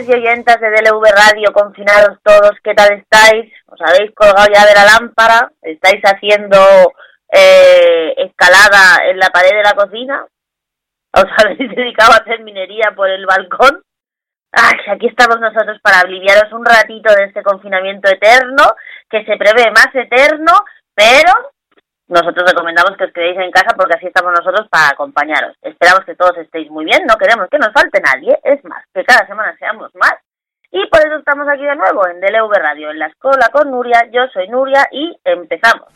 oyentes y oyentas de DLV Radio, confinados todos, ¿qué tal estáis? ¿Os habéis colgado ya de la lámpara? ¿Estáis haciendo eh, escalada en la pared de la cocina? ¿Os habéis dedicado a hacer minería por el balcón? Ay, aquí estamos nosotros para aliviaros un ratito de este confinamiento eterno, que se prevé más eterno, pero nosotros recomendamos que os quedéis en casa porque así estamos nosotros para acompañaros. Esperamos que todos estéis muy bien, no queremos que nos falte nadie, es más, que cada semana seamos más. Y por eso estamos aquí de nuevo en DLV Radio, en la escuela con Nuria. Yo soy Nuria y empezamos.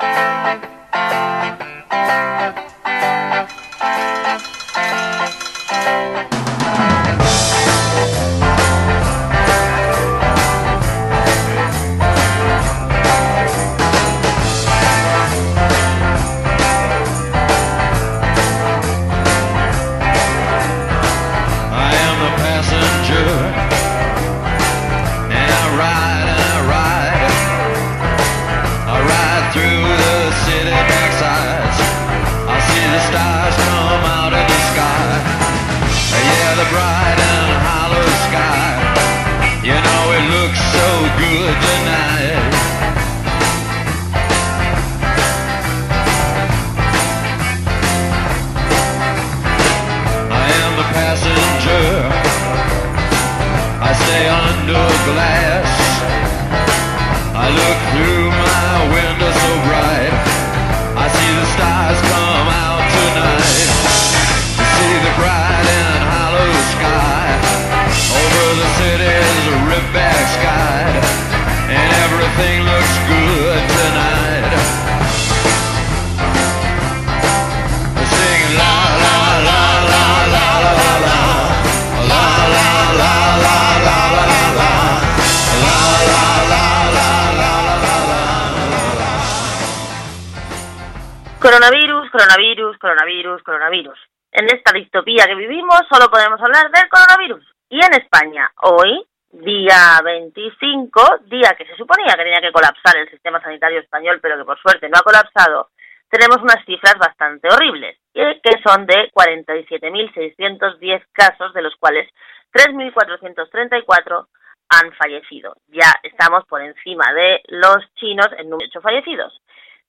Solo podemos hablar del coronavirus. Y en España, hoy, día 25, día que se suponía que tenía que colapsar el sistema sanitario español, pero que por suerte no ha colapsado, tenemos unas cifras bastante horribles, que son de 47.610 casos, de los cuales 3.434 han fallecido. Ya estamos por encima de los chinos en número de fallecidos.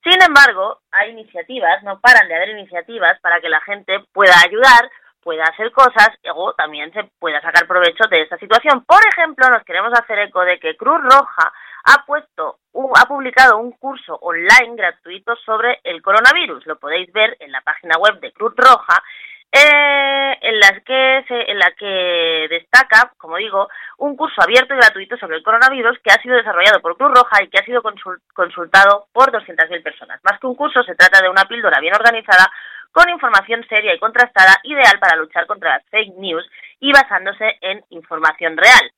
Sin embargo, hay iniciativas, no paran de haber iniciativas para que la gente pueda ayudar, pueda hacer cosas o también se pueda sacar provecho de esta situación. Por ejemplo, nos queremos hacer eco de que Cruz Roja ha puesto ha publicado un curso online gratuito sobre el coronavirus. Lo podéis ver en la página web de Cruz Roja eh, en las que se, en la que destaca, como digo, un curso abierto y gratuito sobre el coronavirus que ha sido desarrollado por Cruz Roja y que ha sido consultado por 200.000 personas. Más que un curso, se trata de una píldora bien organizada con información seria y contrastada, ideal para luchar contra las fake news y basándose en información real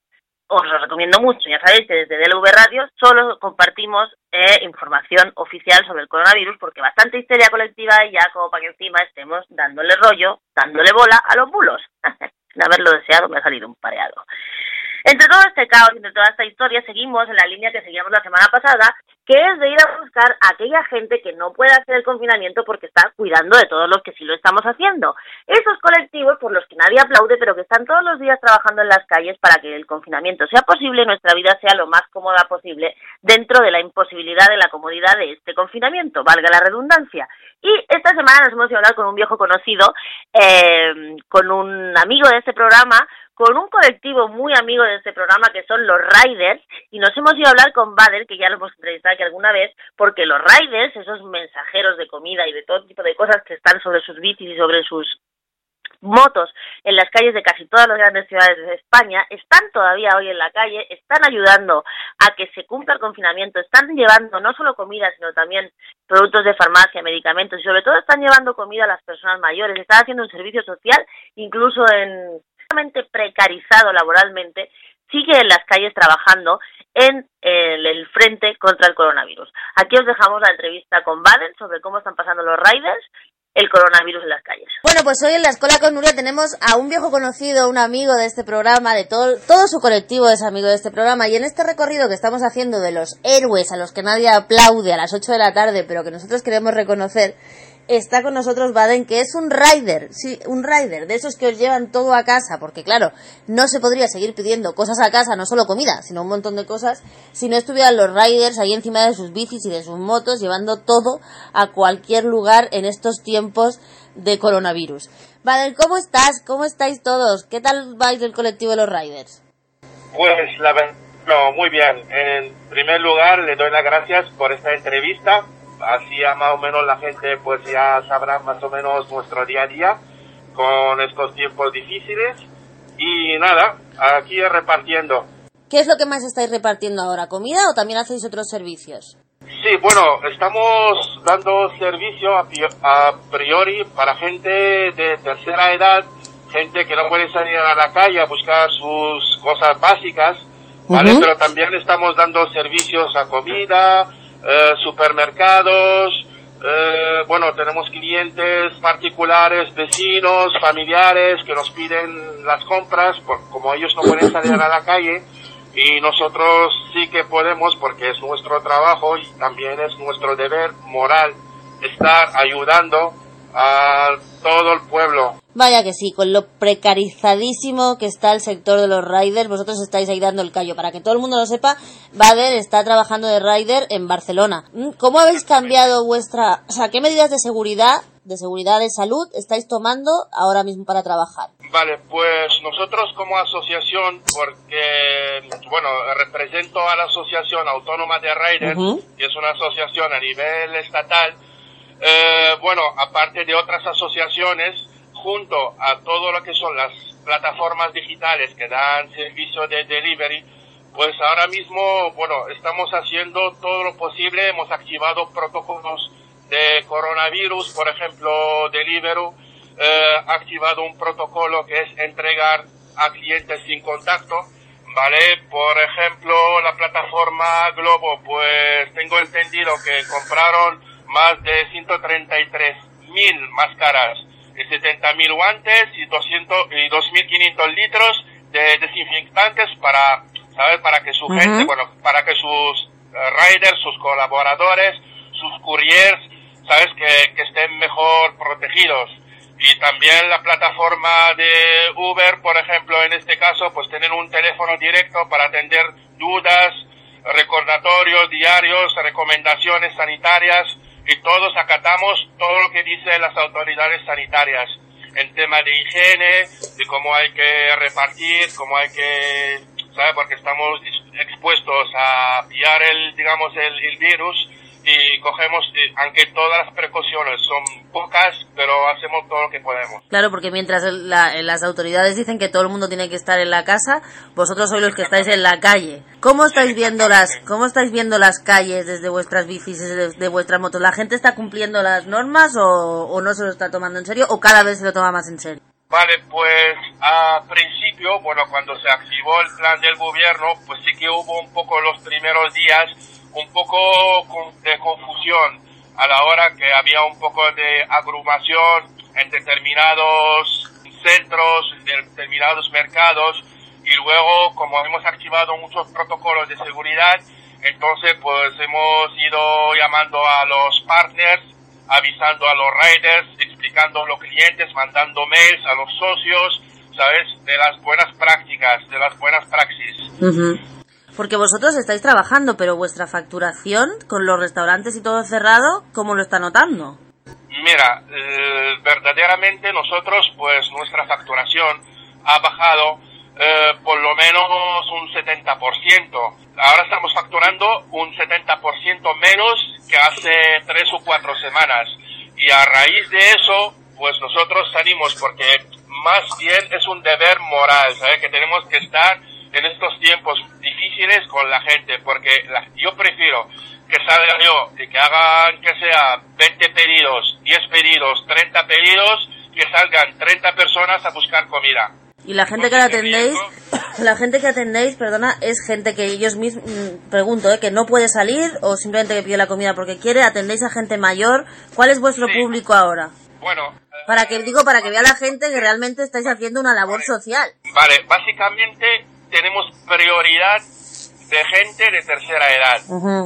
os lo recomiendo mucho. Ya sabéis que desde DLV Radio solo compartimos eh, información oficial sobre el coronavirus porque bastante histeria colectiva y ya como para que encima estemos dándole rollo, dándole bola a los bulos. Sin haberlo deseado me ha salido un pareado. Entre todo este caos, entre toda esta historia, seguimos en la línea que seguíamos la semana pasada, que es de ir a buscar a aquella gente que no puede hacer el confinamiento porque está cuidando de todos los que sí lo estamos haciendo. Esos colectivos por los que nadie aplaude, pero que están todos los días trabajando en las calles para que el confinamiento sea posible y nuestra vida sea lo más cómoda posible dentro de la imposibilidad de la comodidad de este confinamiento, valga la redundancia. Y esta semana nos hemos ido a hablar con un viejo conocido, eh, con un amigo de este programa, con un colectivo muy amigo de este programa que son los Riders y nos hemos ido a hablar con Bader, que ya lo hemos entrevistado aquí alguna vez, porque los Riders, esos mensajeros de comida y de todo tipo de cosas que están sobre sus bicis y sobre sus motos en las calles de casi todas las grandes ciudades de España, están todavía hoy en la calle, están ayudando a que se cumpla el confinamiento, están llevando no solo comida, sino también productos de farmacia, medicamentos y sobre todo están llevando comida a las personas mayores, están haciendo un servicio social incluso en precarizado laboralmente, sigue en las calles trabajando en el, frente contra el coronavirus. Aquí os dejamos la entrevista con Baden sobre cómo están pasando los riders el coronavirus en las calles. Bueno, pues hoy en la Escuela con Nuria tenemos a un viejo conocido, un amigo de este programa, de todo, todo su colectivo es amigo de este programa, y en este recorrido que estamos haciendo de los héroes a los que nadie aplaude a las 8 de la tarde, pero que nosotros queremos reconocer, está con nosotros Baden, que es un rider, sí, un rider, de esos que os llevan todo a casa, porque claro, no se podría seguir pidiendo cosas a casa, no solo comida, sino un montón de cosas, si no estuvieran los riders ahí encima de sus bicis y de sus motos, llevando todo a cualquier lugar en estos tiempos de coronavirus. Baden, ¿cómo estás? ¿Cómo estáis todos? ¿Qué tal vais del colectivo de los riders? Pues la no, muy bien. En primer lugar, le doy las gracias por esta entrevista así a más o menos la gente pues ya sabrá más o menos nuestro día a día con estos tiempos difíciles y nada, aquí repartiendo. ¿Qué es lo que más estáis repartiendo ahora? ¿Comida o también hacéis otros servicios? Sí, bueno, estamos dando servicio a, priori para gente de tercera edad, gente que no puede salir a la calle a buscar sus cosas básicas, ¿vale? Pero también estamos dando servicios a comida, eh, supermercados, eh, bueno, tenemos clientes particulares, vecinos, familiares que nos piden las compras, como ellos no pueden salir a la calle. Y nosotros sí que podemos porque es nuestro trabajo y también es nuestro deber moral estar ayudando a todo el pueblo. Vaya que sí, con lo precarizadísimo que está el sector de los riders, vosotros estáis ahí dando el callo. Para que todo el mundo lo sepa, Bader está trabajando de rider en Barcelona. Mm, ¿Cómo habéis cambiado vuestra... O sea, qué medidas de seguridad, de seguridad de salud estáis tomando ahora mismo para trabajar? Vale, pues nosotros como asociación, porque, bueno, represento a la Asociación Autónoma de Riders, que es una asociación a nivel estatal, eh, bueno, aparte de otras asociaciones, junto a todo lo que son las plataformas digitales que dan servicio de delivery, pues ahora mismo, bueno, estamos haciendo todo lo posible, hemos activado protocolos de coronavirus, por ejemplo, Deliveroo, eh, activado un protocolo que es entregar a clientes sin contacto, ¿vale? Por ejemplo, la plataforma Globo, pues tengo entendido que compraron más de 133 mil máscaras, 70 mil guantes y 200 y 2.500 litros de desinfectantes para, ¿sabes? Para que su gente, bueno, para que sus eh, riders, sus colaboradores, sus couriers, ¿sabes? Que, que estén mejor protegidos. Y también la plataforma de Uber, por ejemplo, en este caso, pues tener un teléfono directo para atender dudas, recordatorios diarios, recomendaciones sanitarias y todos acatamos todo lo que dicen las autoridades sanitarias en tema de higiene, de cómo hay que repartir, cómo hay que, ¿sabe? Porque estamos expuestos a pillar el, digamos, el, el virus y cogemos, aunque todas las precauciones son pocas, pero hacemos todo lo que podemos. Claro, porque mientras las autoridades dicen que todo el mundo tiene que estar en la casa, vosotros sois los que estáis en la calle. ¿Cómo estáis viendo las, cómo estáis viendo las calles desde vuestras bicis, desde vuestras motos? ¿La gente está cumpliendo las normas o, o no se lo está tomando en serio o cada vez se lo toma más en serio? Vale, pues a principio, bueno, cuando se activó el plan del gobierno, pues sí que hubo un poco los primeros días un poco de confusión a la hora que había un poco de agrumación en determinados centros, en determinados mercados y luego como hemos activado muchos protocolos de seguridad, entonces pues hemos ido llamando a los partners, avisando a los riders, explicando a los clientes, mandando mails a los socios, ¿sabes? De las buenas prácticas, de las buenas praxis. Porque vosotros estáis trabajando, pero vuestra facturación con los restaurantes y todo cerrado, ¿cómo lo está notando? Mira, eh, verdaderamente nosotros, pues nuestra facturación ha bajado eh, por lo menos un 70%. Ahora estamos facturando un 70% menos que hace tres o cuatro semanas. Y a raíz de eso, pues nosotros salimos porque más bien es un deber moral, ¿sabes? Que tenemos que estar en estos tiempos difíciles con la gente, porque yo prefiero que salga yo y que hagan que sea 20 pedidos, 10 pedidos, 30 pedidos, que salgan 30 personas a buscar comida. Y la gente que atendéis, la gente que atendéis, perdona, es gente que ellos mismos, mm, pregunto, ¿eh? que no puede salir o simplemente que pide la comida porque quiere, atendéis a gente mayor. ¿Cuál es vuestro público ahora? Bueno, para que digo, para que vea la gente que realmente estáis haciendo una labor social. Vale, básicamente tenemos prioridad de gente de tercera edad,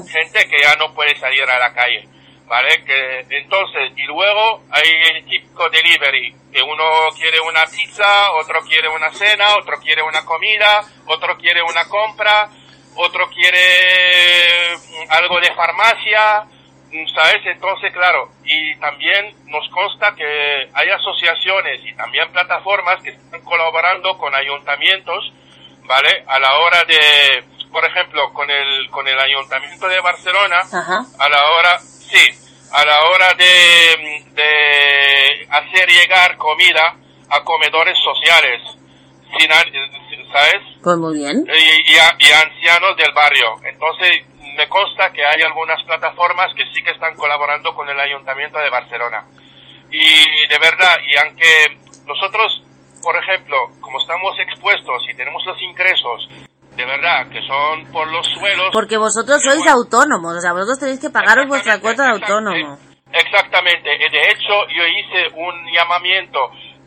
gente que ya no puede salir a la calle, ¿vale? Que entonces, y luego hay el típico delivery, que uno quiere una pizza, otro quiere una cena, otro quiere una comida, otro quiere una compra, otro quiere mm, algo de farmacia, mm, ¿sabes? Entonces, claro, y también nos consta que hay asociaciones y también plataformas que están colaborando con ayuntamientos, ¿vale? A la hora de, por ejemplo, con el, con el ayuntamiento de Barcelona, a la hora, sí, a la hora de, de hacer llegar comida a comedores sociales, ¿sabes? Pues muy bien. Y, y, ancianos del barrio. Entonces, me consta que hay algunas plataformas que sí que están colaborando con el Ayuntamiento de Barcelona. Y de verdad, y aunque nosotros, por ejemplo, como estamos expuestos y tenemos los ingresos verdad, que son por los suelos. Porque vosotros sois autónomos, o sea, vosotros tenéis que pagaros vuestra cuota de autónomo. Exactamente, de hecho yo hice un llamamiento,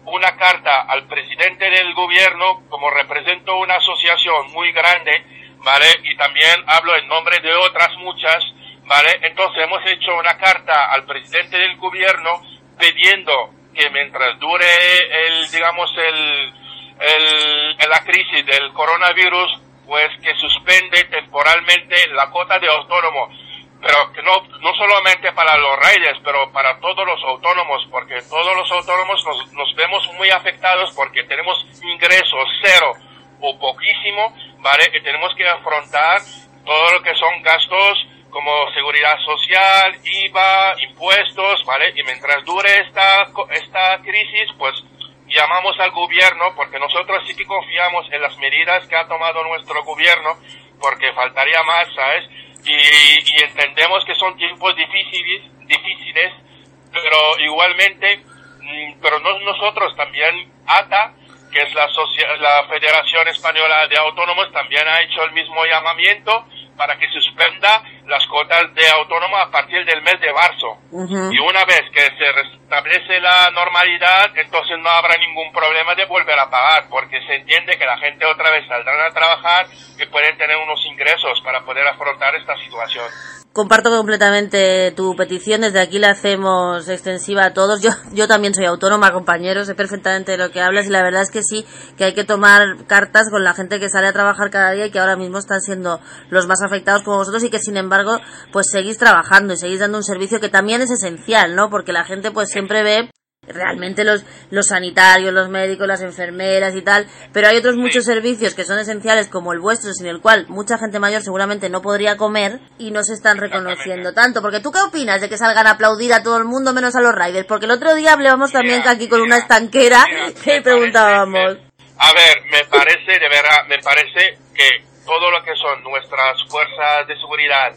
una carta al presidente del gobierno, como represento una asociación muy grande, ¿vale? Y también hablo en nombre de otras muchas, ¿vale? Entonces hemos hecho una carta al presidente del gobierno pidiendo que mientras dure el, digamos, el, el, la crisis del coronavirus, pues que suspende temporalmente la cuota de autónomo, pero que no, no solamente para los riders, pero para todos los autónomos, porque todos los autónomos nos, nos vemos muy afectados porque tenemos ingresos cero o poquísimo, ¿vale? Y tenemos que afrontar todo lo que son gastos como seguridad social, IVA, impuestos, ¿vale? Y mientras dure esta, esta crisis, pues llamamos al gobierno porque nosotros sí que confiamos en las medidas que ha tomado nuestro gobierno porque faltaría más, ¿sabes? Y, entendemos que son tiempos difíciles, difíciles, pero igualmente, mm, pero no nosotros también ATA, que es la, la Federación Española de Autónomos, también ha hecho el mismo llamamiento para que suspenda las cuotas de autónomo a partir del mes de marzo. Y una vez que se restablece la normalidad, entonces no habrá ningún problema de volver a pagar, porque se entiende que la gente otra vez saldrá a trabajar y pueden tener unos ingresos para poder afrontar esta situación. Comparto completamente tu petición, desde aquí la hacemos extensiva a todos. Yo, yo también soy autónoma, compañeros, sé perfectamente de lo que hablas y la verdad es que sí, que hay que tomar cartas con la gente que sale a trabajar cada día y que ahora mismo están siendo los más afectados como vosotros y que sin embargo pues seguís trabajando y seguís dando un servicio que también es esencial, ¿no? Porque la gente pues siempre ve realmente los, los sanitarios, los médicos, las enfermeras y tal, pero hay otros muchos servicios que son esenciales como el vuestro, sin el cual mucha gente mayor seguramente no podría comer y no se están reconociendo tanto. Porque tú qué opinas de que salgan a aplaudir a todo el mundo menos a los riders? Porque el otro día hablábamos también aquí con una estanquera que preguntábamos. a ver, me parece, de verdad, me parece que todo lo que son nuestras fuerzas de seguridad,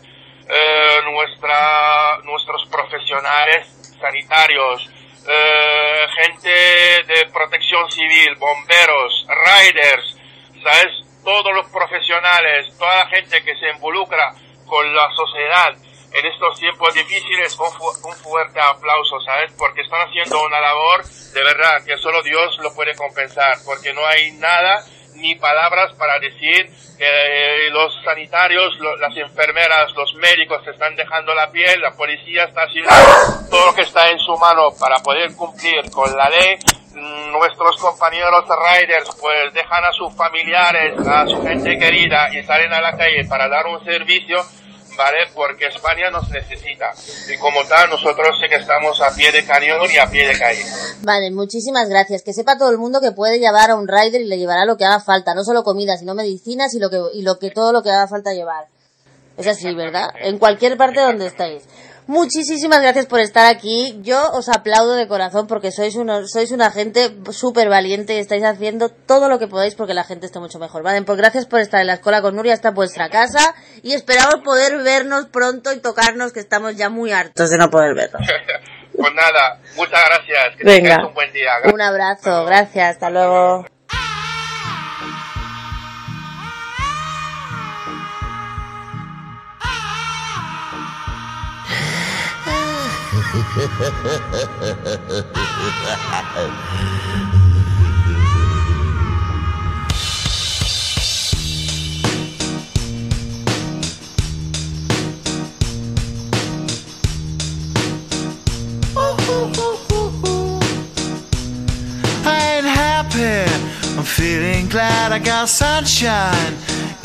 eh, nuestra, nuestros profesionales sanitarios, eh, gente de protección civil, bomberos, riders, ¿sabes? Todos los profesionales, toda la gente que se involucra con la sociedad en estos tiempos difíciles, un, fuerte aplauso, ¿sabes? Porque están haciendo una labor de verdad que solo Dios lo puede compensar, porque no hay nada ni palabras para decir que eh, los sanitarios, las enfermeras, los médicos se están dejando la piel, la policía está haciendo todo lo que está en su mano para poder cumplir con la ley. Mm, nuestros compañeros riders pues dejan a sus familiares, a su gente querida y salen a la calle para dar un servicio ¿vale? Porque España nos necesita. Y como tal, nosotros sí que estamos a pie de cañón y a pie de calle. Vale, muchísimas gracias. Que sepa todo el mundo que puede llevar a un rider y le llevará lo que haga falta. No solo comida, sino medicinas y, lo que, y lo que, todo lo que haga falta llevar. Es así, ¿verdad? En cualquier parte donde estáis. Muchísimas gracias por estar aquí. Yo os aplaudo de corazón porque sois, unos, sois una gente súper valiente y estáis haciendo todo lo que podáis porque la gente esté mucho mejor. Vale, pues gracias por estar en la escuela con Nuria, hasta vuestra casa y esperamos poder vernos pronto y tocarnos que estamos ya muy hartos de no poder vernos. pues nada, muchas gracias. Que Venga. un buen día. Un abrazo, gracias, hasta luego. I ain't happy. I'm feeling glad I got sunshine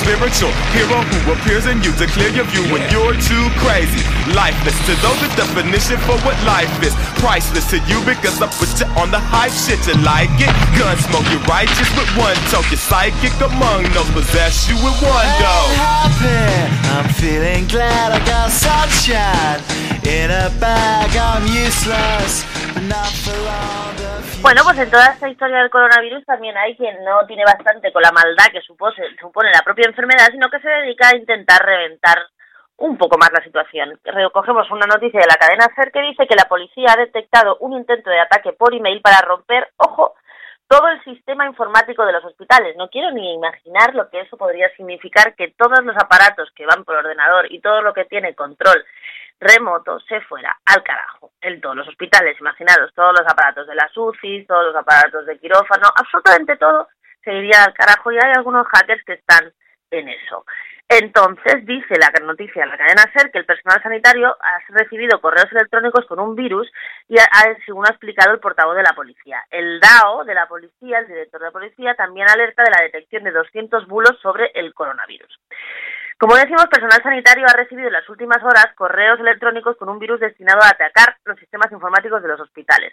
spiritual hero who appears in you to clear your view when you're too crazy. Lifeless to those, the definition for what life is. Priceless to you because I put you on the hype shit. You like it? Gun smoke, you're righteous with one toke. You're psychic among no possess you with one go. happy. I'm feeling glad I got sunshine in a bag. I'm useless, but not for long. Bueno, pues en toda esta historia del coronavirus también hay quien no tiene bastante con la maldad que supone, supone la propia enfermedad, sino que se dedica a intentar reventar un poco más la situación. Recogemos una noticia de la cadena SER que dice que la policía ha detectado un intento de ataque por email para romper, ojo, todo el sistema informático de los hospitales. No quiero ni imaginar lo que eso podría significar que todos los aparatos que van por ordenador y todo lo que tiene control remoto se fuera al carajo en todos los hospitales. Imaginaros, todos los aparatos de las UCI, todos los aparatos de quirófano, absolutamente todo se iría al carajo y hay algunos hackers que están en eso. Entonces dice la noticia la cadena SER que el personal sanitario ha recibido correos electrónicos con un virus y ha, según ha explicado el portavoz de la policía. El DAO de la policía, el director de la policía, también alerta de la detección de 200 bulos sobre el coronavirus. Como decimos, personal sanitario ha recibido en las últimas horas correos electrónicos con un virus destinado a atacar los sistemas informáticos de los hospitales.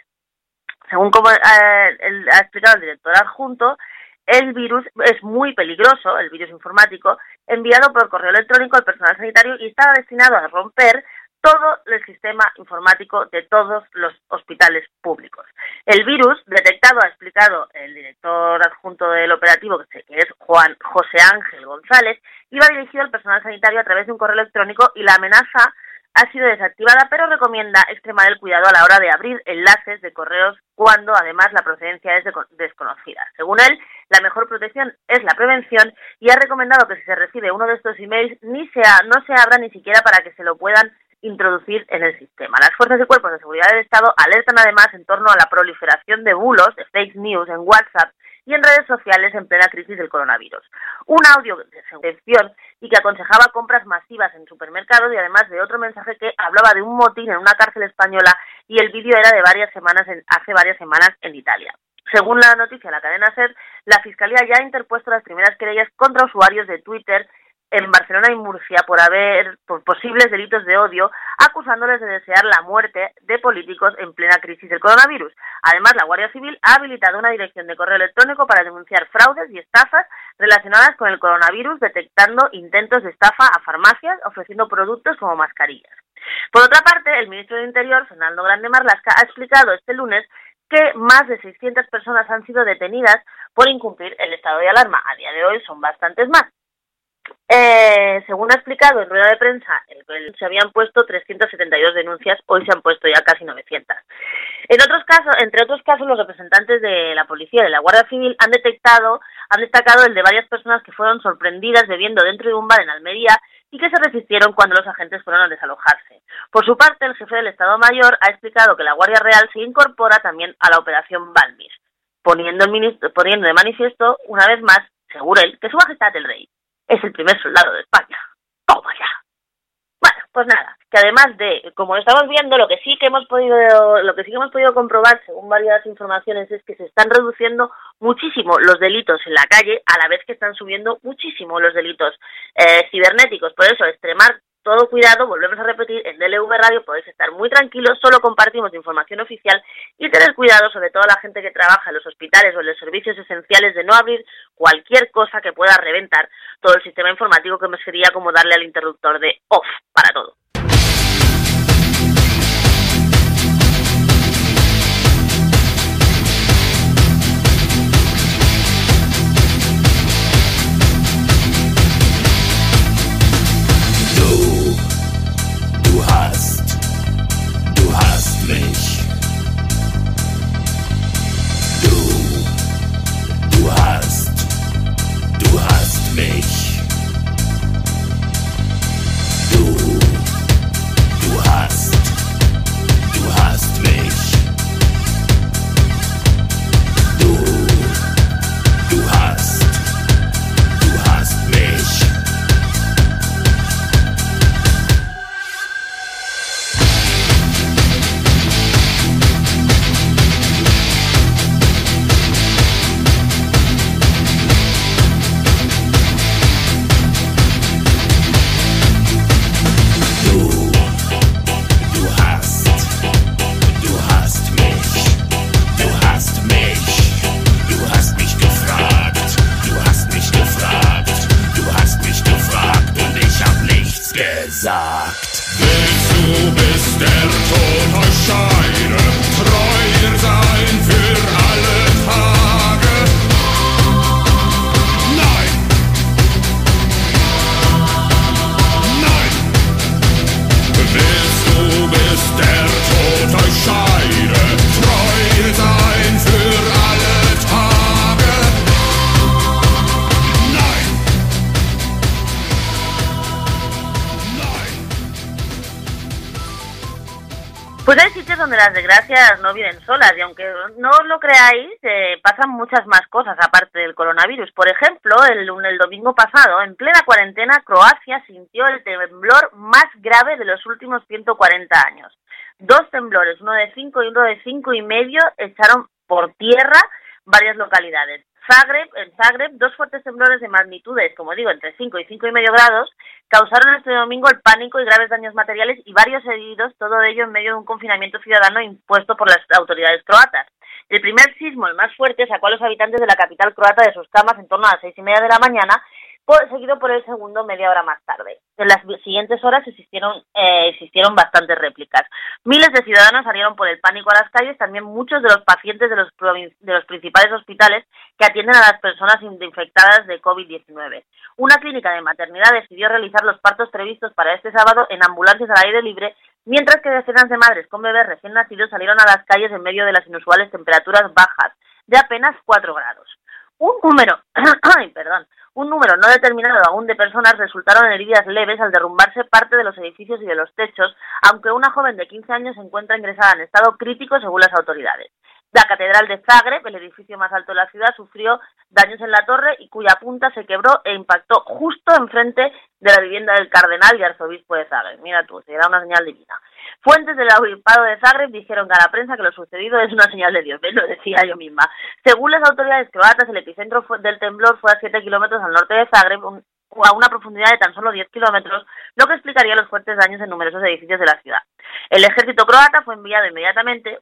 Según como, eh, ha explicado el director adjunto, el virus es muy peligroso, el virus informático, enviado por correo electrónico al personal sanitario y estaba destinado a romper todo el sistema informático de todos los hospitales públicos. El virus, detectado, ha explicado el director adjunto del operativo, que es Juan José Ángel González, iba dirigido al personal sanitario a través de un correo electrónico y la amenaza ha sido desactivada, pero recomienda extremar el cuidado a la hora de abrir enlaces de correos cuando además la procedencia es desconocida. Según él, la mejor protección es la prevención y ha recomendado que si se recibe uno de estos emails ni sea, no se abra ni siquiera para que se lo puedan introducir en el sistema. Las fuerzas y cuerpos de seguridad del Estado alertan además en torno a la proliferación de bulos, de fake news en WhatsApp y en redes sociales en plena crisis del coronavirus. Un audio de excepción y que aconsejaba compras masivas en supermercados y además de otro mensaje que hablaba de un motín en una cárcel española y el vídeo era de varias semanas en, hace varias semanas en Italia. Según la noticia de la cadena SER, la Fiscalía ya ha interpuesto las primeras querellas contra usuarios de Twitter en Barcelona y Murcia por haber por posibles delitos de odio, acusándoles de desear la muerte de políticos en plena crisis del coronavirus. Además, la Guardia Civil ha habilitado una dirección de correo electrónico para denunciar fraudes y estafas relacionadas con el coronavirus, detectando intentos de estafa a farmacias ofreciendo productos como mascarillas. Por otra parte, el ministro del Interior, Fernando Grande Marlasca, ha explicado este lunes que más de 600 personas han sido detenidas por incumplir el estado de alarma. A día de hoy son bastantes más. Eh, según ha explicado en rueda de prensa, se habían puesto 372 denuncias, hoy se han puesto ya casi 900. En otros casos, entre otros casos, los representantes de la policía y de la Guardia Civil han detectado, han destacado el de varias personas que fueron sorprendidas bebiendo dentro de un bar en Almería y que se resistieron cuando los agentes fueron a desalojarse. Por su parte, el jefe del Estado Mayor ha explicado que la Guardia Real se incorpora también a la operación Balmis, poniendo, poniendo de manifiesto, una vez más, según él, que su majestad el rey es el primer soldado de España. ¡Toma ya! Bueno, pues nada, que además de, como estamos viendo, lo que sí que hemos podido, lo que sí que hemos podido comprobar, según varias informaciones, es que se están reduciendo muchísimo los delitos en la calle, a la vez que están subiendo muchísimo los delitos eh, cibernéticos. Por eso, extremar todo cuidado, volvemos a repetir, en DLV Radio podéis estar muy tranquilos, solo compartimos información oficial y tener cuidado, sobre todo la gente que trabaja en los hospitales o en los servicios esenciales, de no abrir cualquier cosa que pueda reventar todo el sistema informático que me sería como darle al interruptor de off para todo. No vienen solas y aunque no os lo creáis, eh, pasan muchas más cosas aparte del coronavirus. Por ejemplo, el, el domingo pasado, en plena cuarentena, Croacia sintió el temblor más grave de los últimos 140 años. Dos temblores, uno de cinco y uno de cinco y medio, echaron por tierra varias localidades. Zagreb, en Zagreb, dos fuertes temblores de magnitudes, como digo, entre 5 y cinco y medio grados, causaron este domingo el pánico y graves daños materiales y varios heridos, todo ello en medio de un confinamiento ciudadano impuesto por las autoridades croatas. El primer sismo, el más fuerte, sacó a los habitantes de la capital croata de sus camas en torno a las seis y media de la mañana, seguido por el segundo media hora más tarde. En las siguientes horas existieron, eh, existieron bastantes réplicas. Miles de ciudadanos salieron por el pánico a las calles, también muchos de los pacientes de los, de los principales hospitales que atienden a las personas infectadas de COVID-19. Una clínica de maternidad decidió realizar los partos previstos para este sábado en ambulancias al aire libre, mientras que decenas de madres con bebés recién nacidos salieron a las calles en medio de las inusuales temperaturas bajas de apenas 4 grados. Un número, perdón, un número no determinado aún de personas resultaron heridas leves al derrumbarse parte de los edificios y de los techos, aunque una joven de 15 años se encuentra ingresada en estado crítico según las autoridades. La Catedral de Zagreb, el edificio más alto de la ciudad, sufrió daños en la torre y cuya punta se quebró e impactó justo enfrente de la vivienda del cardenal y arzobispo de Zagreb. Mira tú, será una señal divina. Fuentes del obispado de Zagreb dijeron a la prensa que lo sucedido es una señal de Dios, ¿ves? lo decía yo misma. Según las autoridades croatas, el epicentro del temblor fue a 7 kilómetros al norte de Zagreb, a una profundidad de tan solo 10 kilómetros, lo que explicaría los fuertes daños en numerosos edificios de la ciudad. El ejército croata fue enviado inmediatamente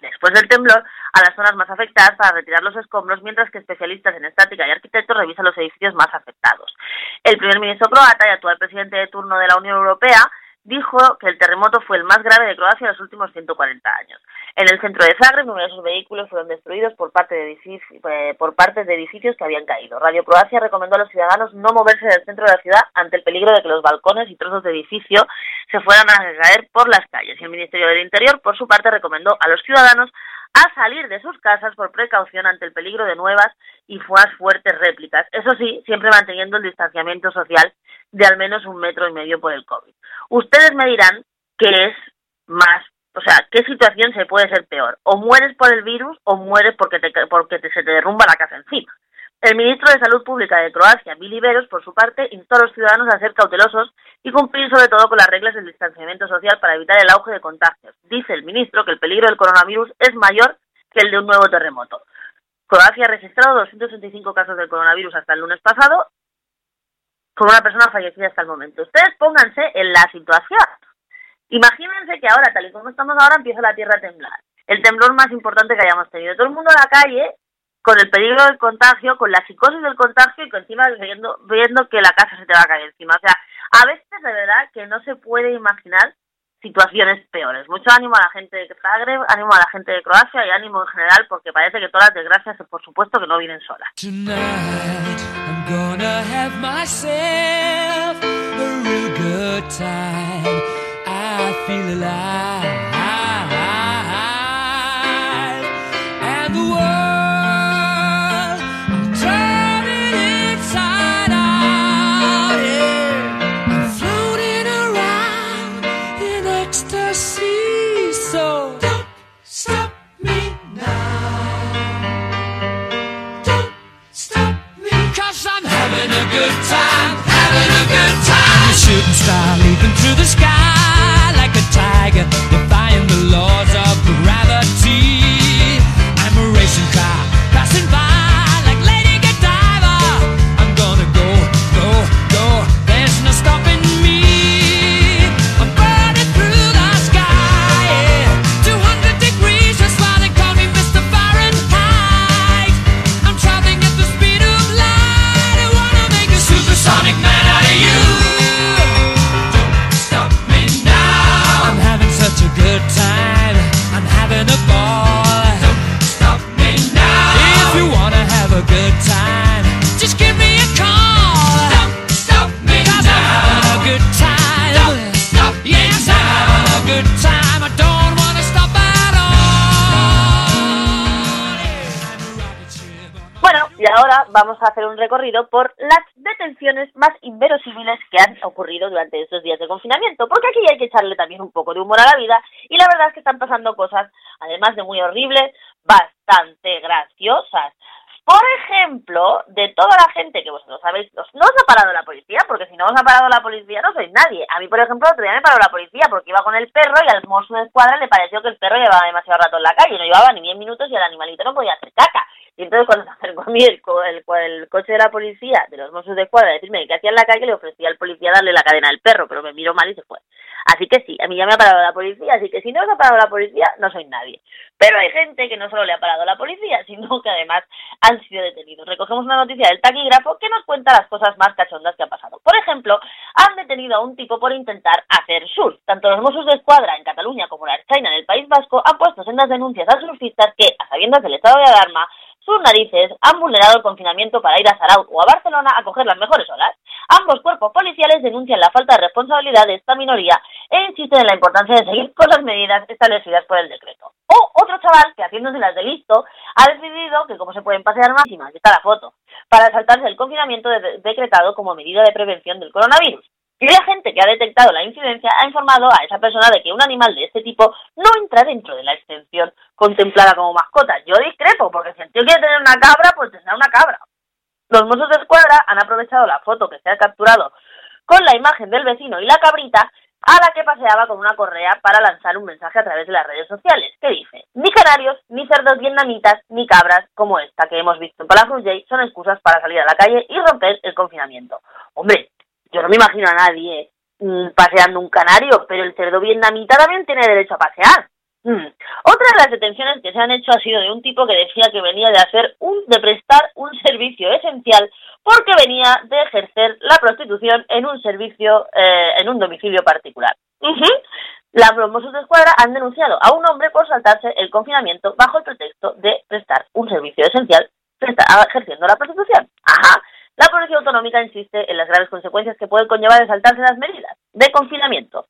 después del temblor a las zonas más afectadas para retirar los escombros, mientras que especialistas en estática y arquitectos revisan los edificios más afectados. El primer ministro croata y actual presidente de turno de la Unión Europea dijo que el terremoto fue el más grave de Croacia en los últimos 140 años. En el centro de Zagreb, numerosos vehículos fueron destruidos por parte de, edifici- eh, por parte de edificios que habían caído. Radio Croacia recomendó a los ciudadanos no moverse del centro de la ciudad ante el peligro de que los balcones y trozos de edificio se fueran a caer por las calles. Y el Ministerio del Interior, por su parte, recomendó a los ciudadanos a salir de sus casas por precaución ante el peligro de nuevas y fuertes réplicas. Eso sí, siempre manteniendo el distanciamiento social de al menos un metro y medio por el COVID. Ustedes me dirán qué es más, o sea, qué situación se puede ser peor. O mueres por el virus o mueres porque, te, porque te- se te derrumba la casa encima. El ministro de Salud Pública de Croacia, Vili Beros, por su parte, instó a los ciudadanos a ser cautelosos y cumplir sobre todo con las reglas del distanciamiento social para evitar el auge de contagios. Dice el ministro que el peligro del coronavirus es mayor que el de un nuevo terremoto. Croacia ha registrado 265 casos del coronavirus hasta el lunes pasado, con una persona fallecida hasta el momento. Ustedes pónganse en la situación. Imagínense que ahora, tal y como estamos ahora, empieza la Tierra a temblar. El temblor más importante que hayamos tenido. Todo el mundo a la calle con el peligro del contagio, con la psicosis del contagio y con encima viendo, viendo que la casa se te va a caer encima. O sea, a veces de verdad que no se puede imaginar situaciones peores. Mucho ánimo a la gente de Zagreb, ánimo a la gente de Croacia y ánimo en general porque parece que todas las desgracias, por supuesto, que no vienen solas. Good time Having a good time. A shooting star leaping through the sky Like a tiger Defying the laws of gravity vamos a hacer un recorrido por las detenciones más inverosímiles que han ocurrido durante estos días de confinamiento, porque aquí hay que echarle también un poco de humor a la vida y la verdad es que están pasando cosas, además de muy horribles, bastante graciosas. Por ejemplo, de toda la gente que vosotros sabéis, no os ha parado la policía, porque si no os ha parado la policía no sois nadie. A mí, por ejemplo, otro día me paró la policía porque iba con el perro y al mozo de escuadra le pareció que el perro llevaba demasiado rato en la calle, no llevaba ni 10 minutos y el animalito no podía hacer caca. Y entonces cuando se acercó a mí el, co- el, el coche de la policía, de los mozos de escuadra, a decirme que hacía en la calle, le ofrecía al policía darle la cadena al perro, pero me miró mal y se fue. Así que sí, a mí ya me ha parado la policía, así que si no os ha parado la policía, no soy nadie. Pero hay gente que no solo le ha parado la policía, sino que además han sido detenidos. Recogemos una noticia del taquígrafo que nos cuenta las cosas más cachondas que han pasado. Por ejemplo, han detenido a un tipo por intentar hacer surf. Tanto los Mossos de Escuadra en Cataluña como la Ertzaina en el País Vasco han puesto sendas denuncias a surfistas que, a sabiendas del estado de alarma, sus narices han vulnerado el confinamiento para ir a Saraut o a Barcelona a coger las mejores olas. Ambos cuerpos policiales denuncian la falta de responsabilidad de esta minoría e insisten en la importancia de seguir con las medidas establecidas por el decreto. O otro chaval que haciéndose las de listo ha decidido que como se pueden pasear máximas, aquí está la foto, para saltarse el confinamiento de- decretado como medida de prevención del coronavirus. Y la gente que ha detectado la incidencia ha informado a esa persona de que un animal de este tipo no entra dentro de la extensión contemplada como mascota. Yo discrepo, porque si el tío quiere tener una cabra, pues tendrá una cabra. Los mozos de escuadra han aprovechado la foto que se ha capturado con la imagen del vecino y la cabrita a la que paseaba con una correa para lanzar un mensaje a través de las redes sociales, que dice, ni canarios, ni cerdos vietnamitas, ni cabras como esta que hemos visto en Palafrugell son excusas para salir a la calle y romper el confinamiento. Hombre, yo no me imagino a nadie mm, paseando un canario, pero el cerdo vietnamita también tiene derecho a pasear. Mm. Otra de las detenciones que se han hecho ha sido de un tipo que decía que venía de hacer un, de prestar un servicio esencial porque venía de ejercer la prostitución en un servicio, eh, en un domicilio particular. Ujú. Las los Mossos de Escuadra han denunciado a un hombre por saltarse el confinamiento bajo el pretexto de prestar un servicio esencial ejerciendo la prostitución. Ajá. La Policía Autonómica insiste en las graves consecuencias que puede conllevar el saltarse las medidas de confinamiento.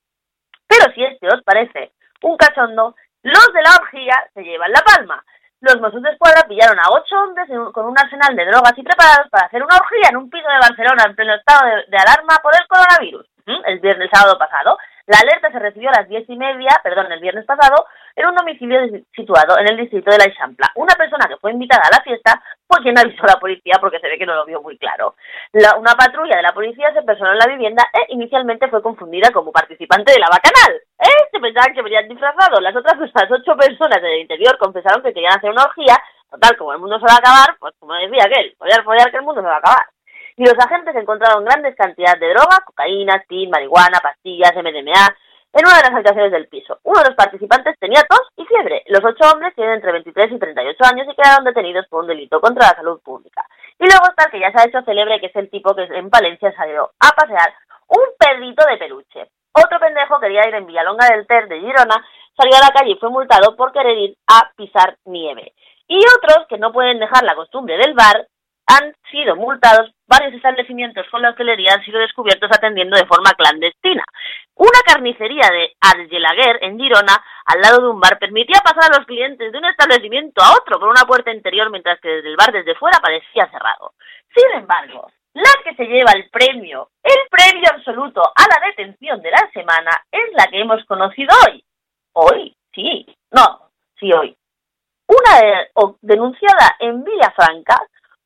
Pero si este os parece un cachondo, los de la orgía se llevan la palma. Los Mossos de Escuadra pillaron a ocho hombres con un arsenal de drogas y preparados para hacer una orgía en un piso de Barcelona en pleno estado de, alarma por el coronavirus. ¿Mm? El viernes, sábado pasado. La alerta se recibió a las diez y media, perdón, el viernes pasado, en un domicilio situado en el distrito de La Eixample. Una persona que fue invitada a la fiesta fue quien avisó a la policía porque se ve que no lo vio muy claro. La- una patrulla de la policía se personó en la vivienda e inicialmente fue confundida como participante de la bacanal. ¿Eh? Se pensaban que venían disfrazados. Las otras ocho personas del interior confesaron que querían hacer una orgía. Total, como el mundo se va a acabar, pues como decía aquel, follar, follar, que el mundo se va a acabar. Y los agentes encontraron grandes cantidades de droga, cocaína, speed, marihuana, pastillas, MDMA, en una de las habitaciones del piso. Uno de los participantes tenía tos y fiebre. Los ocho hombres tienen entre 23 y 38 años y quedaron detenidos por un delito contra la salud pública. Y luego está el que ya se ha hecho célebre, que es el tipo que en Palencia salió a pasear un perrito de peluche. Otro pendejo quería ir en Villalonga del Ter de Girona, salió a la calle y fue multado por querer ir a pisar nieve. Y otros que no pueden dejar la costumbre del bar han sido multados. Varios establecimientos con la hostelería han sido descubiertos atendiendo de forma clandestina. Una carnicería de Argelaguer, en Girona, al lado de un bar, permitía pasar a los clientes de un establecimiento a otro por una puerta interior, mientras que desde el bar desde fuera parecía cerrado. Sin embargo, la que se lleva el premio, el premio absoluto a la detención de la semana, es la que hemos conocido hoy. Hoy, sí, no, sí hoy. Una o- denunciada en Villafranca,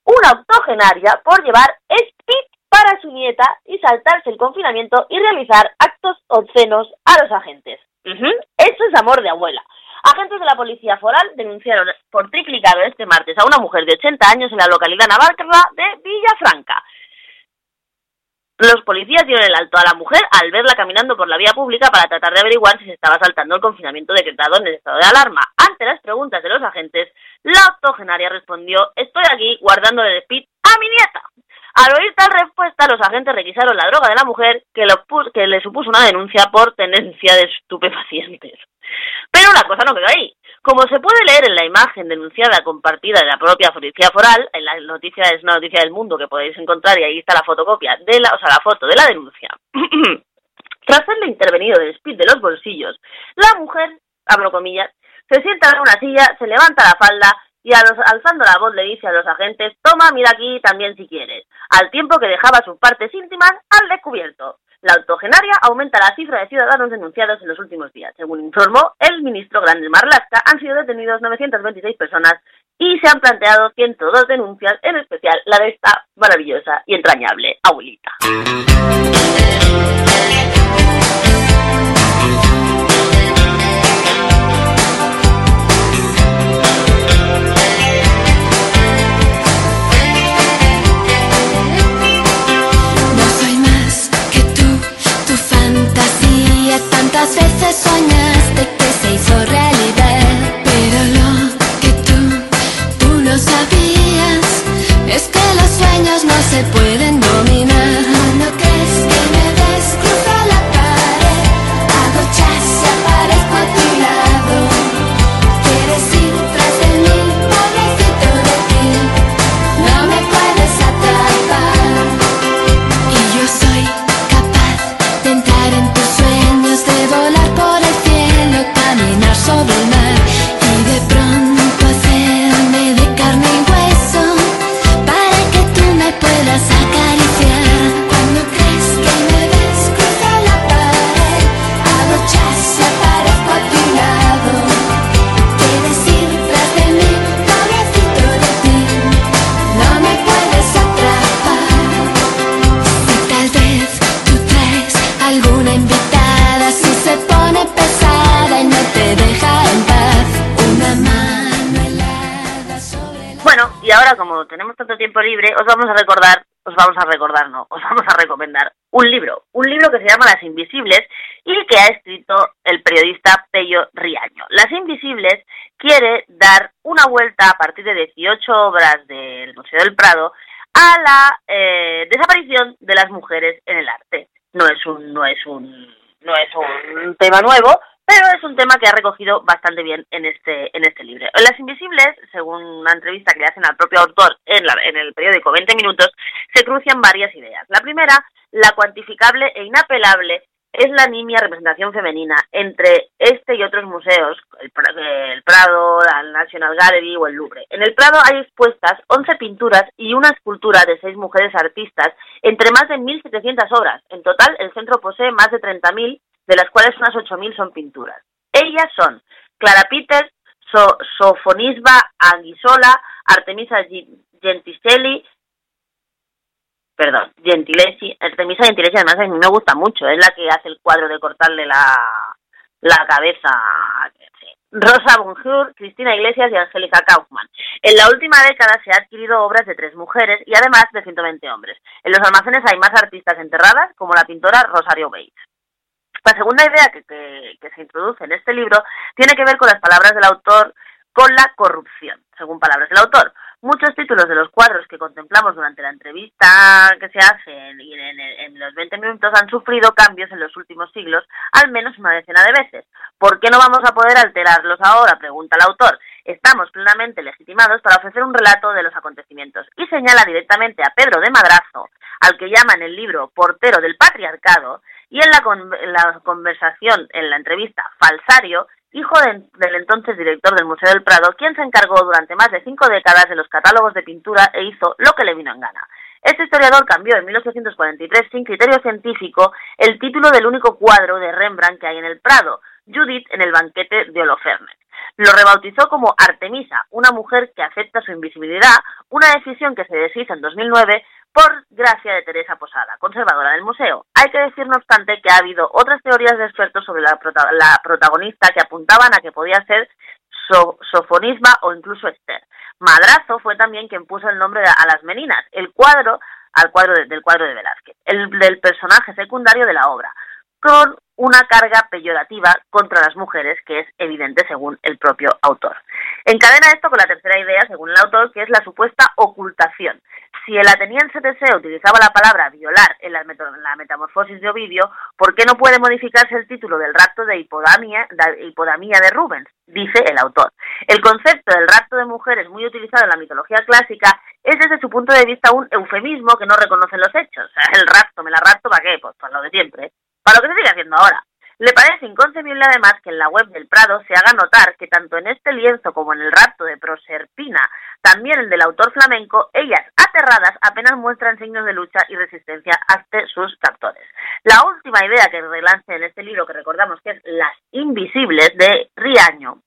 una octogenaria por llevar speed para su nieta y saltarse el confinamiento y realizar actos obscenos a los agentes. Ujú, Eso es amor de abuela. Agentes de la policía foral denunciaron por triplicado este martes a una mujer de 80 años en la localidad navarra de Villafranca. Los policías dieron el alto a la mujer al verla caminando por la vía pública para tratar de averiguar si se estaba saltando el confinamiento decretado en el estado de alarma. Ante las preguntas de los agentes, la octogenaria respondió, estoy aquí guardando el speed a mi nieta. Al oír tal respuesta, los agentes requisaron la droga de la mujer que, que le supuso una denuncia por tenencia de estupefacientes. Pero la cosa no quedó ahí. Como se puede leer en la imagen denunciada compartida de la propia policía foral, en la noticia es una noticia del mundo que podéis encontrar y ahí está la fotocopia de la, o sea, la foto de la denuncia. Tras serle intervenido del speed de los bolsillos, la mujer, abro comillas, se sienta en una silla, se levanta la falda y a los- alzando la voz le dice a los agentes, toma, mira aquí también si quieres, al tiempo que dejaba sus partes íntimas al descubierto. La octogenaria aumenta la cifra de ciudadanos denunciados en los últimos días. Según informó el ministro Grande Marlaska, han sido detenidos 926 personas y se han planteado 102 denuncias, en especial la de esta maravillosa y entrañable abuelita. Como tenemos tanto tiempo libre, os vamos a recordar, os vamos a recordar, no, os vamos a recomendar un libro, un libro que se llama Las Invisibles y que ha escrito el periodista Pello Riaño. Las Invisibles quiere dar una vuelta a partir de 18 obras del Museo del Prado a la eh, desaparición de las mujeres en el arte. No es un, no es un, no es un tema nuevo, pero es un tema que ha recogido bastante bien en este, en este libro. Las Invisibles, según una entrevista que le hacen al propio autor en, la- en el periódico 20 Minutos, se crucian varias ideas. La primera, la cuantificable e inapelable, es la nimia representación femenina entre este y otros museos, el, el Prado, la National Gallery o el Louvre. En el Prado hay expuestas 11 pinturas y una escultura de seis mujeres artistas entre más de 1.700 obras. En total, el centro posee más de 30.000, de las cuales unas 8.000 son pinturas. Ellas son Clara Peters, So- Sofonisba Anguissola, Artemisa Genticelli, perdón, Gentileschi, Artemisa Gentileschi además a mí me gusta mucho, es la que hace el cuadro de cortarle la, la cabeza. Rosa Bonjour, Cristina Iglesias y Angélica Kaufmann. En la última década se han adquirido obras de tres mujeres y además de 120 hombres. En los almacenes hay más artistas enterradas, como la pintora Rosario Bates. La segunda idea que, se introduce en este libro tiene que ver con las palabras del autor con la corrupción, según palabras del autor. Muchos títulos de los cuadros que contemplamos durante la entrevista que se hace en- en los 20 minutos han sufrido cambios en los últimos siglos, al menos una decena de veces. ¿Por qué no vamos a poder alterarlos ahora? pregunta el autor. Estamos plenamente legitimados para ofrecer un relato de los acontecimientos y señala directamente a Pedro de Madrazo, al que llama en el libro portero del patriarcado, y en la, con- la conversación, en la entrevista, falsario, hijo de- del entonces director del Museo del Prado, quien se encargó durante más de cinco décadas de los catálogos de pintura e hizo lo que le vino en gana. Este historiador cambió en 1843, sin criterio científico, el título del único cuadro de Rembrandt que hay en el Prado, Judith en el banquete de Holofernes. Lo rebautizó como Artemisa, una mujer que acepta su invisibilidad, una decisión que se deshizo en 2009 por gracia de Teresa Posada, conservadora del museo. Hay que decir, no obstante, que ha habido otras teorías de expertos sobre la, prota- la protagonista que apuntaban a que podía ser So- Sofonisba o incluso Esther. Madrazo fue también quien puso el nombre a las meninas, el cuadro al cuadro de- del cuadro de Velázquez, el del personaje secundario de la obra, con una carga peyorativa contra las mujeres que es evidente según el propio autor. Encadena esto con la tercera idea, según el autor, que es la supuesta ocultación. Si el ateniense Teseo utilizaba la palabra violar en la, metamorfosis de Ovidio, ¿por qué no puede modificarse el título del rapto de hipodamia, de Rubens? Dice el autor. El concepto del rapto de mujeres, muy utilizado en la mitología clásica, es desde su punto de vista un eufemismo que no reconocen los hechos. El rapto, me la rapto, ¿para qué? Pues para lo de siempre. Para lo que se sigue haciendo ahora. Le parece inconcebible además que en la web del Prado se haga notar que tanto en este lienzo como en el rapto de Proserpina, también el del autor flamenco, ellas, aterradas, apenas muestran signos de lucha y resistencia ante sus captores. La última idea que relance en este libro, que recordamos que es Las Invisibles, de Riaño,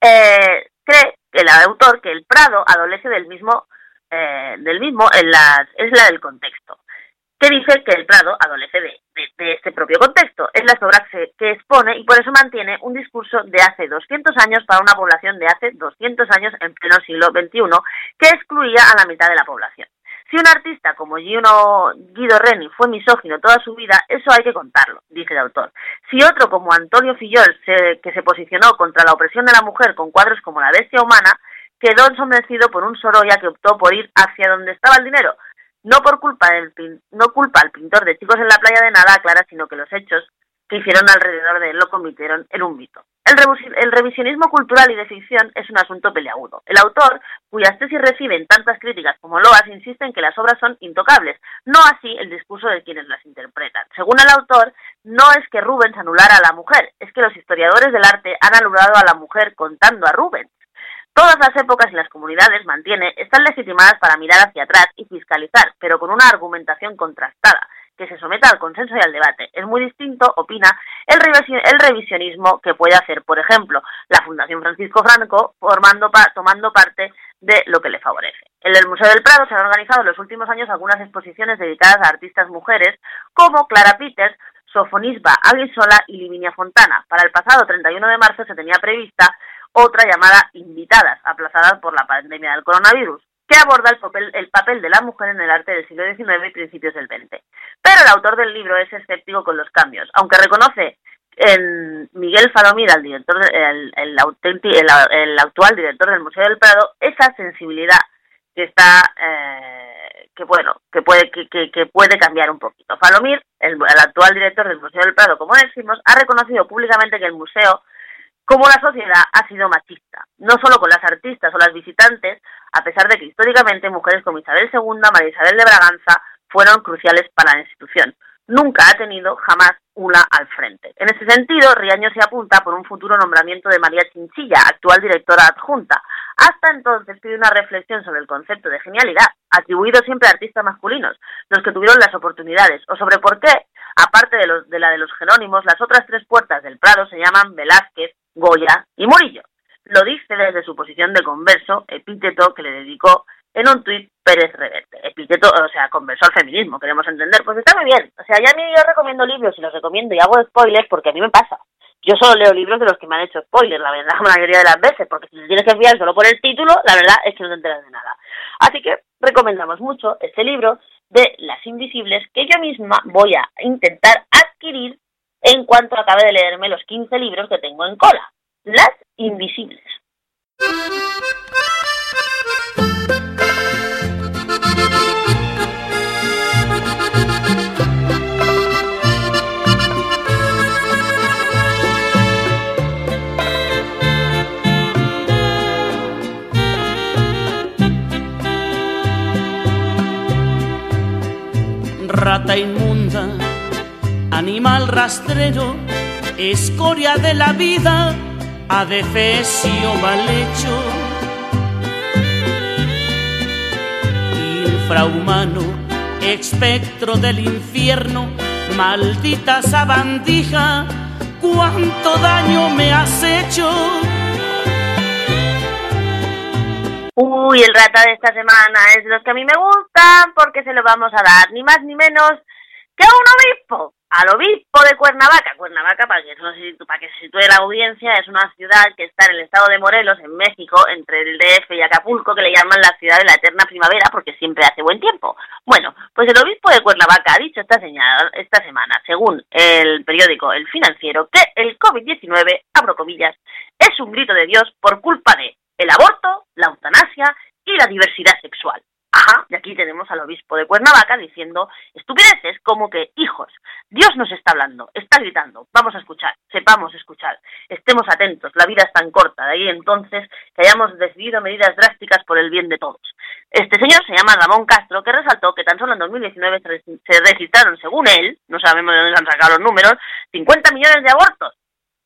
eh, cree el autor que el Prado adolece del mismo, eh, del mismo en las, es la del contexto que dice que el Prado adolece de, este propio contexto. Es las obras que, que expone y por eso mantiene un discurso de hace 200 años para una población de hace 200 años en pleno siglo XXI que excluía a la mitad de la población. Si un artista como Gino, Guido Reni fue misógino toda su vida, eso hay que contarlo, dice el autor. Si otro como Antonio Fillol, se- que se posicionó contra la opresión de la mujer con cuadros como La bestia humana, quedó ensombrecido por un Sorolla que optó por ir hacia donde estaba el dinero, no por culpa del no culpa al pintor de chicos en la playa de nada clara, sino que los hechos que hicieron alrededor de él lo convirtieron en un mito. El, el revisionismo cultural y de ficción es un asunto peleagudo. El autor, cuyas tesis reciben tantas críticas como loas, insiste en que las obras son intocables, no así el discurso de quienes las interpretan. Según el autor, no es que Rubens anulara a la mujer, es que los historiadores del arte han anulado a la mujer contando a Rubens. Todas las épocas y las comunidades, mantiene, están legitimadas para mirar hacia atrás y fiscalizar, pero con una argumentación contrastada, que se someta al consenso y al debate. Es muy distinto, opina, el, revisi- el revisionismo que puede hacer, por ejemplo, la Fundación Francisco Franco, formando pa- tomando parte de lo que le favorece. En el Museo del Prado se han organizado en los últimos años algunas exposiciones dedicadas a artistas mujeres, como Clara Peters, Sofonisba Aguisola y Livinia Fontana. Para el pasado 31 de marzo se tenía prevista otra llamada Invitadas, aplazada por la pandemia del coronavirus, que aborda el papel, el papel de la mujer en el arte del siglo XIX y principios del XX. Pero el autor del libro es escéptico con los cambios, aunque reconoce en Miguel Falomira, el director, el, el actual director del Museo del Prado, esa sensibilidad que está eh, que bueno que puede que, que- que puede cambiar un poquito. Falomir, el, el actual director del Museo del Prado, como decimos, ha reconocido públicamente que el museo como la sociedad ha sido machista, no solo con las artistas o las visitantes, a pesar de que históricamente mujeres como Isabel II, María Isabel de Braganza fueron cruciales para la institución. Nunca ha tenido jamás una al frente. En ese sentido, Riaño se apunta por un futuro nombramiento de María Chinchilla, actual directora adjunta. Hasta entonces pide una reflexión sobre el concepto de genialidad, atribuido siempre a artistas masculinos, los que tuvieron las oportunidades, o sobre por qué, aparte de, los, de la de los Jerónimos, las otras tres puertas del Prado se llaman Velázquez, Goya y Murillo. Lo dice desde su posición de converso, epíteto que le dedicó en un tuit Pérez Reverte. Epíteto, o sea, converso al feminismo, queremos entender. Pues está muy bien. O sea, ya a mí yo recomiendo libros y los recomiendo y hago spoilers porque a mí me pasa. Yo solo leo libros de los que me han hecho spoilers, la verdad, la mayoría de las veces, porque si te tienes que fiar solo por el título, la verdad es que no te enteras de nada. Así que recomendamos mucho este libro de Las Invisibles, que yo misma voy a intentar adquirir en cuanto acabe de leerme los 15 libros que tengo en cola. Las Invisibles. rata inmunda, animal rastrero, escoria de la vida, adefesio mal hecho, infrahumano, espectro del infierno, maldita sabandija, cuánto daño me has hecho. Uy, el rata de esta semana es de los que a mí me gustan porque se lo vamos a dar ni más ni menos que a un obispo, al obispo de Cuernavaca. Cuernavaca, para que, para que se sitúe la audiencia, es una ciudad que está en el estado de Morelos, en México, entre el DF y Acapulco, que le llaman la ciudad de la eterna primavera porque siempre hace buen tiempo. Bueno, pues el obispo de Cuernavaca ha dicho esta, señal, esta semana, según el periódico El Financiero, que el COVID-19, abro comillas, es un grito de Dios por culpa de el aborto, la eutanasia y la diversidad sexual. Ajá, y aquí tenemos al obispo de Cuernavaca diciendo estupideces como que, hijos, Dios nos está hablando, está gritando, vamos a escuchar, sepamos escuchar, estemos atentos, la vida es tan corta, de ahí entonces que hayamos decidido medidas drásticas por el bien de todos. Este señor se llama Ramón Castro, que resaltó que tan solo en 2019 se regi- se registraron, según él, no sabemos de dónde han sacado los números, 50 millones de abortos,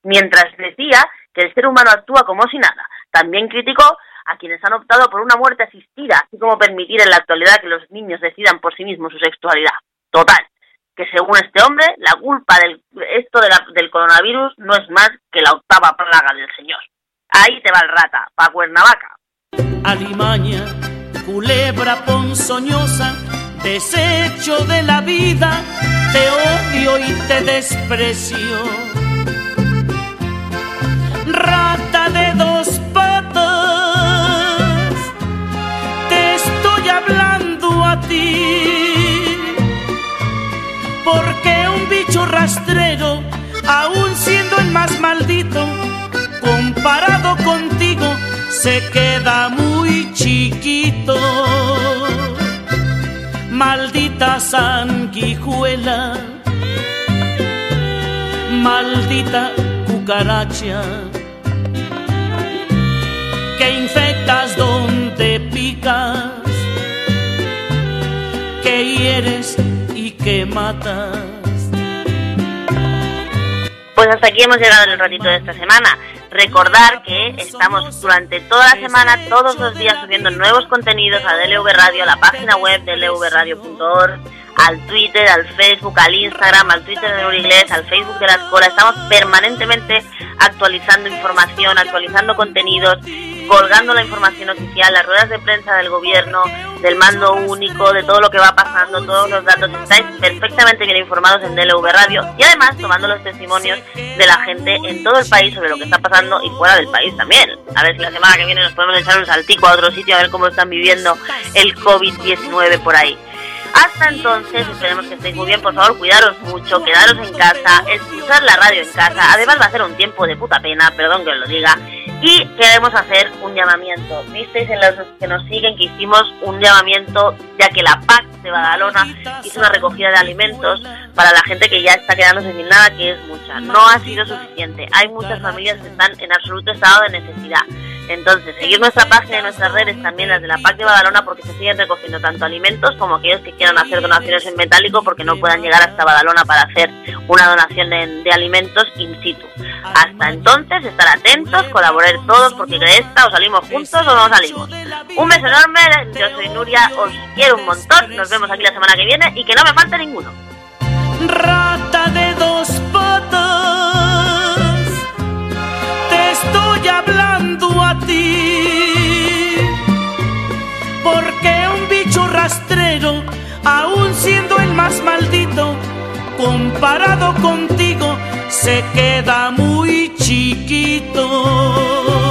mientras decía que el ser humano actúa como si nada. También criticó a quienes han optado por una muerte asistida, así como permitir en la actualidad que los niños decidan por sí mismos su sexualidad. Total, que según este hombre, la culpa del esto del coronavirus no es más que la octava plaga del señor. Ahí te va el rata, pa' Cuernavaca. alimaña, culebra ponzoñosa, desecho de la vida, te odio y te desprecio. Rata de porque un bicho rastrero, aun siendo el más maldito, comparado contigo, se queda muy chiquito. Maldita sanguijuela, maldita cucaracha, que infectas que hieres y que matas. Pues hasta aquí hemos llegado en el ratito de esta semana. Recordar que estamos durante toda la semana, todos los días, subiendo nuevos contenidos a DLV Radio, a la página web de dlvradio.org, al Twitter, al Facebook, al Instagram, al Twitter de Inglés, al Facebook de la Escuela. Estamos permanentemente actualizando información, actualizando contenidos, colgando la información oficial, las ruedas de prensa del gobierno, del mando único, de todo lo que va pasando, todos los datos. Estáis perfectamente bien informados en DLV Radio y además tomando los testimonios de la gente en todo el país sobre lo que está pasando y fuera del país también. A ver si la semana que viene nos podemos echar un saltico a otro sitio a ver cómo están viviendo el COVID-19 por ahí. Hasta entonces, esperemos que estéis muy bien. Por favor, cuidaros mucho, quedaros en casa, escuchar la radio en casa. Además, va a ser un tiempo de puta pena, perdón que os lo diga. Y queremos hacer un llamamiento. Visteis en los que nos siguen que hicimos un llamamiento, ya que la PAC de Badalona hizo una recogida de alimentos para la gente que ya está quedándose sin nada, que es mucha. No ha sido suficiente. Hay muchas familias que están en absoluto estado de necesidad. Entonces, seguir nuestra página y nuestras redes, también las de la PAC de Badalona, porque se siguen recogiendo tanto alimentos como aquellos que quieran hacer donaciones en metálico porque no puedan llegar hasta Badalona para hacer una donación de, alimentos in situ. Hasta entonces, estar atentos, colaborar todos, porque de esta o salimos juntos o no salimos. Un beso enorme, yo soy Nuria, os quiero un montón, nos vemos aquí la semana que viene y que no me falte ninguno. rata de dos patas, estoy hablando a ti, porque un bicho rastrero, aun siendo el más maldito, comparado contigo, se queda muy chiquito.